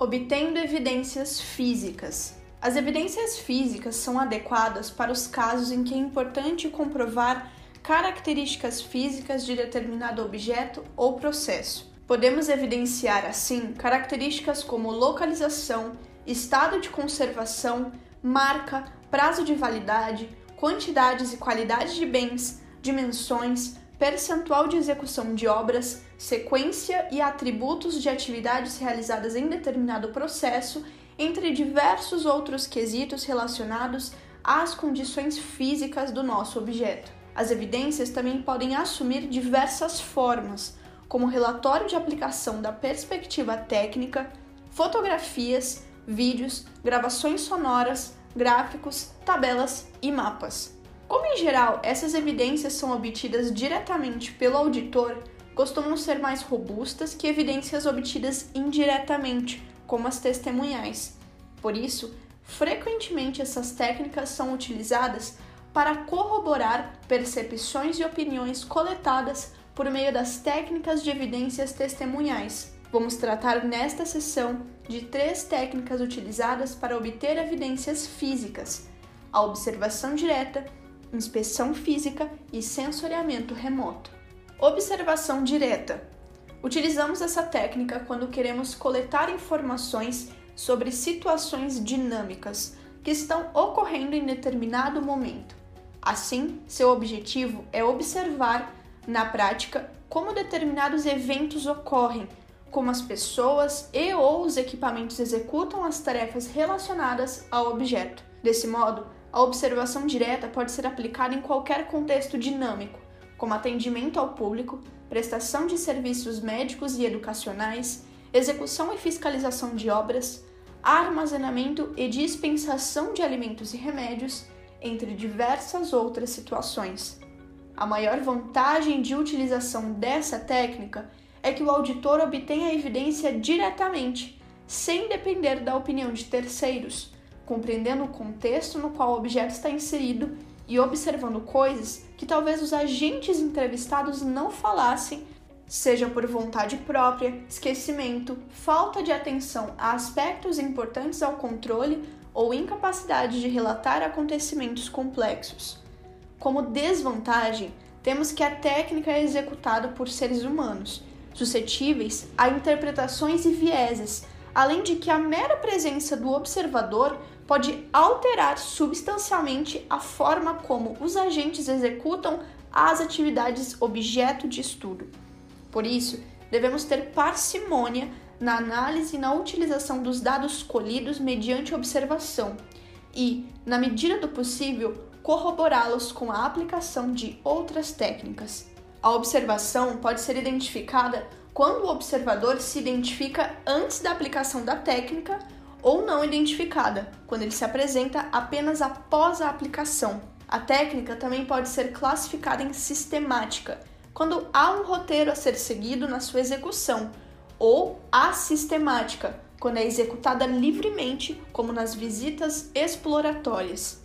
Obtendo evidências físicas. As evidências físicas são adequadas para os casos em que é importante comprovar características físicas de determinado objeto ou processo. Podemos evidenciar, assim, características como localização, estado de conservação, marca, prazo de validade, quantidades e qualidade de bens, dimensões, percentual de execução de obras, sequência e atributos de atividades realizadas em determinado processo, entre diversos outros quesitos relacionados às condições físicas do nosso objeto. As evidências também podem assumir diversas formas, como relatório de aplicação da perspectiva técnica, fotografias, vídeos, gravações sonoras, gráficos, tabelas e mapas. Como em geral essas evidências são obtidas diretamente pelo auditor, costumam ser mais robustas que evidências obtidas indiretamente, como as testemunhais. Por isso, frequentemente essas técnicas são utilizadas para corroborar percepções e opiniões coletadas por meio das técnicas de evidências testemunhais. Vamos tratar nesta sessão de três técnicas utilizadas para obter evidências físicas: a observação direta, inspeção física e sensoriamento remoto. Observação direta. Utilizamos essa técnica quando queremos coletar informações sobre situações dinâmicas que estão ocorrendo em determinado momento. Assim, seu objetivo é observar, na prática, como determinados eventos ocorrem, como as pessoas e ou os equipamentos executam as tarefas relacionadas ao objeto. Desse modo, a observação direta pode ser aplicada em qualquer contexto dinâmico, como atendimento ao público, prestação de serviços médicos e educacionais, execução e fiscalização de obras, armazenamento e dispensação de alimentos e remédios, entre diversas outras situações. A maior vantagem de utilização dessa técnica é que o auditor obtém a evidência diretamente, sem depender da opinião de terceiros compreendendo o contexto no qual o objeto está inserido e observando coisas que talvez os agentes entrevistados não falassem, seja por vontade própria, esquecimento, falta de atenção a aspectos importantes ao controle ou incapacidade de relatar acontecimentos complexos. Como desvantagem, temos que a técnica é executada por seres humanos, suscetíveis a interpretações e vieses, além de que a mera presença do observador pode alterar substancialmente a forma como os agentes executam as atividades objeto de estudo. Por isso, devemos ter parcimônia na análise e na utilização dos dados colhidos mediante observação e, na medida do possível, corroborá-los com a aplicação de outras técnicas. A observação pode ser identificada quando o observador se identifica antes da aplicação da técnica ou não identificada, quando ele se apresenta apenas após a aplicação. A técnica também pode ser classificada em sistemática, quando há um roteiro a ser seguido na sua execução, ou assistemática, quando é executada livremente, como nas visitas exploratórias.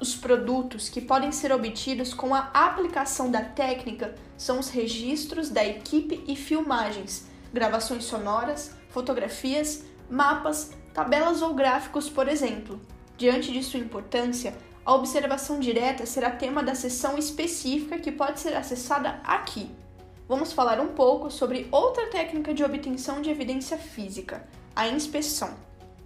Os produtos que podem ser obtidos com a aplicação da técnica são os registros da equipe e filmagens, gravações sonoras, fotografias, mapas, tabelas ou gráficos, por exemplo. Diante de sua importância, a observação direta será tema da sessão específica que pode ser acessada aqui. Vamos falar um pouco sobre outra técnica de obtenção de evidência física, a inspeção.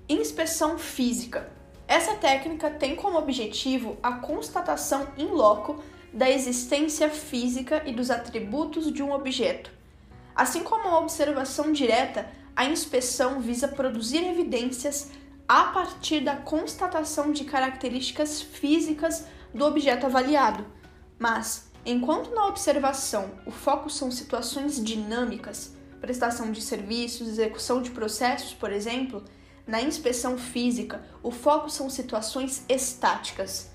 Inspeção física. Essa técnica tem como objetivo a constatação in loco da existência física e dos atributos de um objeto. Assim como a observação direta, a inspeção visa produzir evidências a partir da constatação de características físicas do objeto avaliado. Mas, enquanto na observação o foco são situações dinâmicas, prestação de serviços, execução de processos, por exemplo, na inspeção física o foco são situações estáticas.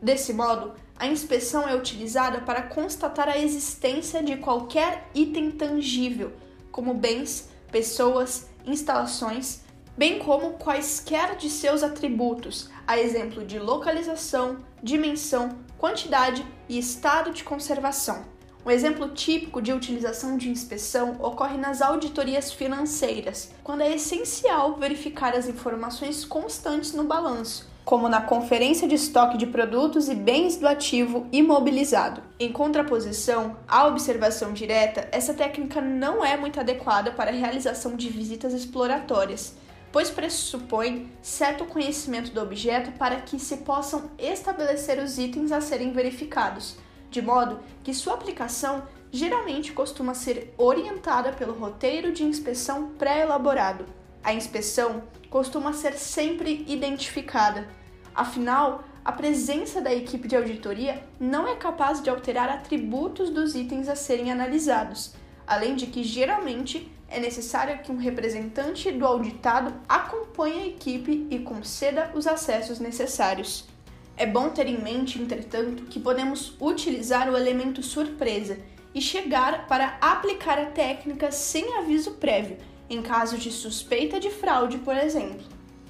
Desse modo, a inspeção é utilizada para constatar a existência de qualquer item tangível, como bens, pessoas, instalações, bem como quaisquer de seus atributos, a exemplo de localização, dimensão, quantidade e estado de conservação. Um exemplo típico de utilização de inspeção ocorre nas auditorias financeiras, quando é essencial verificar as informações constantes no balanço, como na conferência de estoque de produtos e bens do ativo imobilizado. Em contraposição à observação direta, essa técnica não é muito adequada para a realização de visitas exploratórias, pois pressupõe certo conhecimento do objeto para que se possam estabelecer os itens a serem verificados de modo que sua aplicação geralmente costuma ser orientada pelo roteiro de inspeção pré-elaborado. A inspeção costuma ser sempre identificada, afinal, a presença da equipe de auditoria não é capaz de alterar atributos dos itens a serem analisados, além de que geralmente é necessário que um representante do auditado acompanhe a equipe e conceda os acessos necessários. É bom ter em mente, entretanto, que podemos utilizar o elemento surpresa e chegar para aplicar a técnica sem aviso prévio, em caso de suspeita de fraude, por exemplo.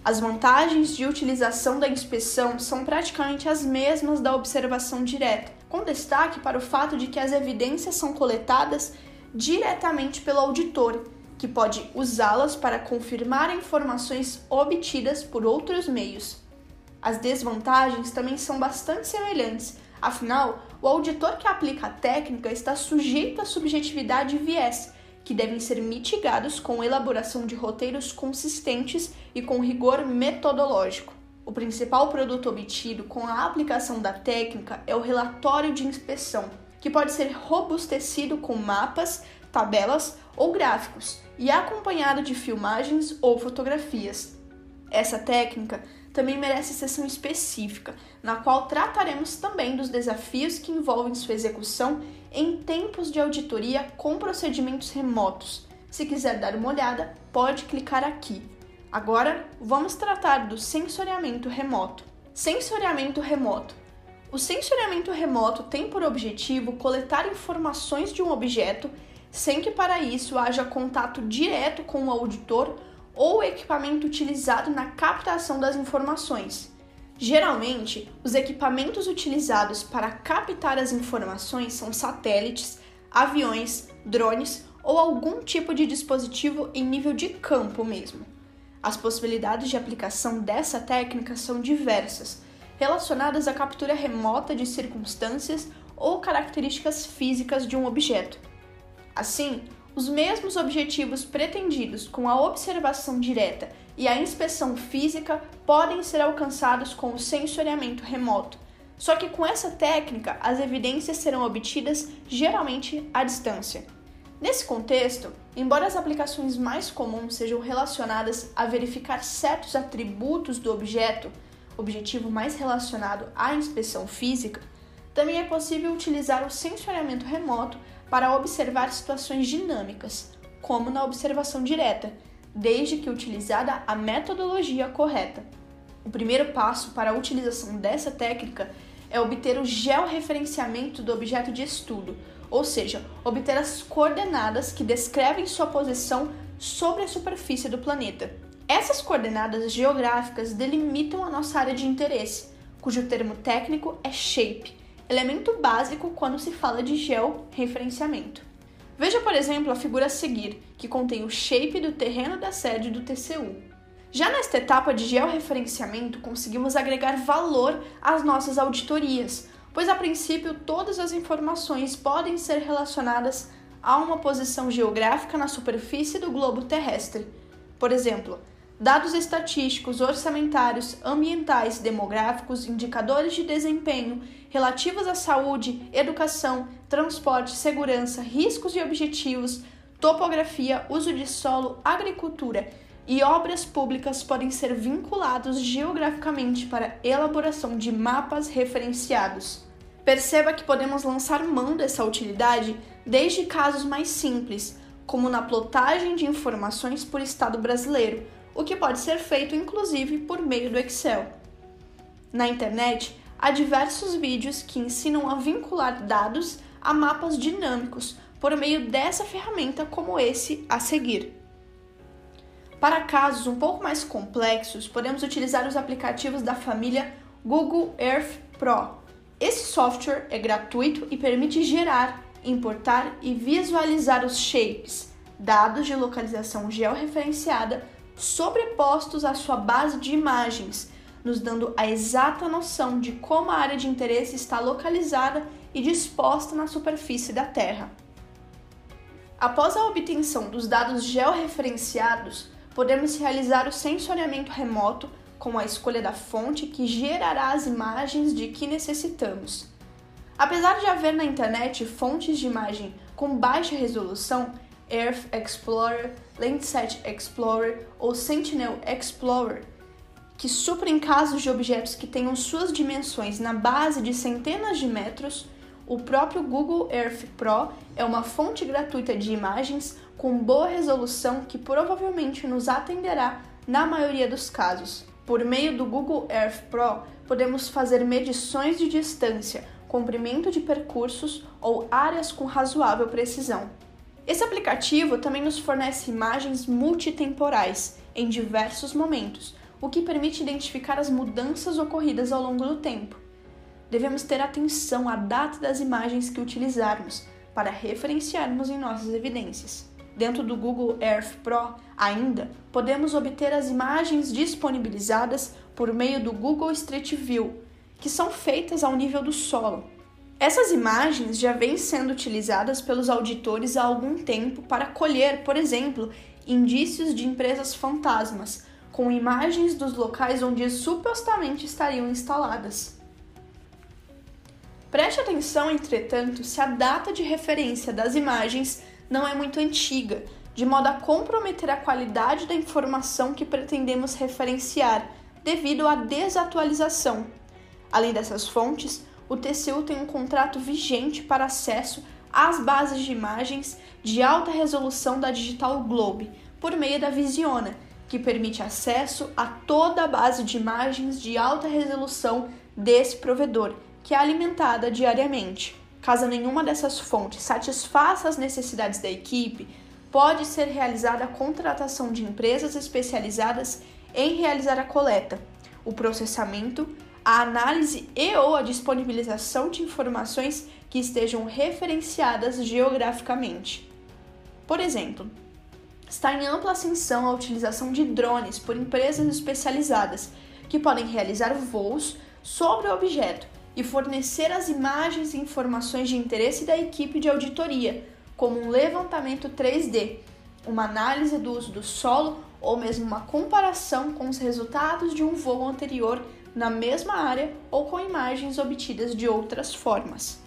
As vantagens de utilização da inspeção são praticamente as mesmas da observação direta, com destaque para o fato de que as evidências são coletadas diretamente pelo auditor, que pode usá-las para confirmar informações obtidas por outros meios. As desvantagens também são bastante semelhantes, afinal, o auditor que aplica a técnica está sujeito à subjetividade e viés, que devem ser mitigados com elaboração de roteiros consistentes e com rigor metodológico. O principal produto obtido com a aplicação da técnica é o relatório de inspeção, que pode ser robustecido com mapas, tabelas ou gráficos e acompanhado de filmagens ou fotografias. Essa técnica também merece sessão específica, na qual trataremos também dos desafios que envolvem sua execução em tempos de auditoria com procedimentos remotos. Se quiser dar uma olhada, pode clicar aqui. Agora, vamos tratar do sensoriamento remoto. Sensoriamento remoto. O sensoriamento remoto tem por objetivo coletar informações de um objeto sem que para isso haja contato direto com o auditor ou equipamento utilizado na captação das informações. Geralmente, os equipamentos utilizados para captar as informações são satélites, aviões, drones ou algum tipo de dispositivo em nível de campo mesmo. As possibilidades de aplicação dessa técnica são diversas, relacionadas à captura remota de circunstâncias ou características físicas de um objeto. Assim, os mesmos objetivos pretendidos com a observação direta e a inspeção física podem ser alcançados com o sensoriamento remoto. Só que com essa técnica, as evidências serão obtidas geralmente à distância. Nesse contexto, embora as aplicações mais comuns sejam relacionadas a verificar certos atributos do objeto, objetivo mais relacionado à inspeção física, também é possível utilizar o sensoriamento remoto para observar situações dinâmicas, como na observação direta, desde que utilizada a metodologia correta. O primeiro passo para a utilização dessa técnica é obter o georreferenciamento do objeto de estudo, ou seja, obter as coordenadas que descrevem sua posição sobre a superfície do planeta. Essas coordenadas geográficas delimitam a nossa área de interesse, cujo termo técnico é shape, elemento básico quando se fala de georreferenciamento. Veja, por exemplo, a figura a seguir, que contém o shape do terreno da sede do TCU. Já nesta etapa de georreferenciamento, conseguimos agregar valor às nossas auditorias, pois a princípio todas as informações podem ser relacionadas a uma posição geográfica na superfície do globo terrestre. Por exemplo, dados estatísticos, orçamentários, ambientais, demográficos, indicadores de desempenho relativos à saúde, educação, transporte, segurança, riscos e objetivos, topografia, uso de solo, agricultura e obras públicas podem ser vinculados geograficamente para elaboração de mapas referenciados. Perceba que podemos lançar mão dessa utilidade desde casos mais simples, como na plotagem de informações por estado brasileiro o que pode ser feito inclusive por meio do Excel. Na internet, há diversos vídeos que ensinam a vincular dados a mapas dinâmicos por meio dessa ferramenta como esse a seguir. Para casos um pouco mais complexos, podemos utilizar os aplicativos da família Google Earth Pro. Esse software é gratuito e permite gerar importar e visualizar os shapes, dados de localização georreferenciada, sobrepostos à sua base de imagens, nos dando a exata noção de como a área de interesse está localizada e disposta na superfície da Terra. Após a obtenção dos dados georreferenciados, podemos realizar o sensoriamento remoto com a escolha da fonte que gerará as imagens de que necessitamos. Apesar de haver na internet fontes de imagem com baixa resolução, Earth Explorer, Landsat Explorer ou Sentinel Explorer, que suprem casos de objetos que tenham suas dimensões na base de centenas de metros, o próprio Google Earth Pro é uma fonte gratuita de imagens com boa resolução que provavelmente nos atenderá na maioria dos casos. Por meio do Google Earth Pro, podemos fazer medições de distância, comprimento de percursos ou áreas com razoável precisão. Esse aplicativo também nos fornece imagens multitemporais em diversos momentos, o que permite identificar as mudanças ocorridas ao longo do tempo devemos ter atenção à data das imagens que utilizarmos para referenciarmos em nossas evidências. Dentro do Google Earth Pro, ainda, podemos obter as imagens disponibilizadas por meio do Google Street View, que são feitas ao nível do solo. Essas imagens já vêm sendo utilizadas pelos auditores há algum tempo para colher, por exemplo, indícios de empresas fantasmas, com imagens dos locais onde supostamente estariam instaladas. Preste atenção, entretanto, se a data de referência das imagens não é muito antiga, de modo a comprometer a qualidade da informação que pretendemos referenciar, devido à desatualização. Além dessas fontes, o TCU tem um contrato vigente para acesso às bases de imagens de alta resolução da Digital Globe, por meio da Visiona, que permite acesso a toda a base de imagens de alta resolução desse provedor que é alimentada diariamente. Caso nenhuma dessas fontes satisfaça as necessidades da equipe, pode ser realizada a contratação de empresas especializadas em realizar a coleta, o processamento, a análise e ou a disponibilização de informações que estejam referenciadas geograficamente. Por exemplo, está em ampla ascensão a utilização de drones por empresas especializadas que podem realizar voos sobre o objeto e fornecer as imagens e informações de interesse da equipe de auditoria, como um levantamento 3D, uma análise do uso do solo ou mesmo uma comparação com os resultados de um voo anterior na mesma área ou com imagens obtidas de outras formas.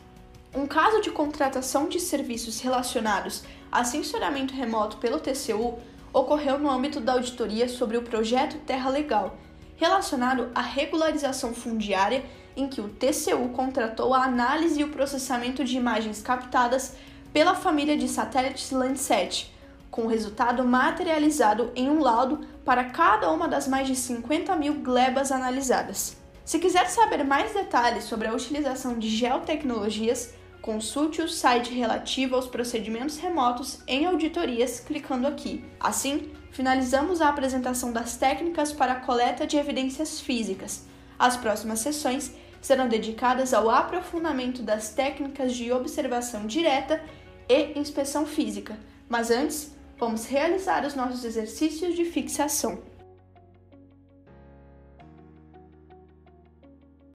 Um caso de contratação de serviços relacionados a sensoramento remoto pelo TCU ocorreu no âmbito da auditoria sobre o projeto Terra Legal, relacionado à regularização fundiária em que o TCU contratou a análise e o processamento de imagens captadas pela família de satélites Landsat, com o resultado materializado em um laudo para cada uma das mais de 50 mil glebas analisadas. Se quiser saber mais detalhes sobre a utilização de geotecnologias, consulte o site relativo aos procedimentos remotos em auditorias clicando aqui. Assim, finalizamos a apresentação das técnicas para a coleta de evidências físicas. As próximas sessões serão dedicadas ao aprofundamento das técnicas de observação direta e inspeção física. Mas antes, vamos realizar os nossos exercícios de fixação.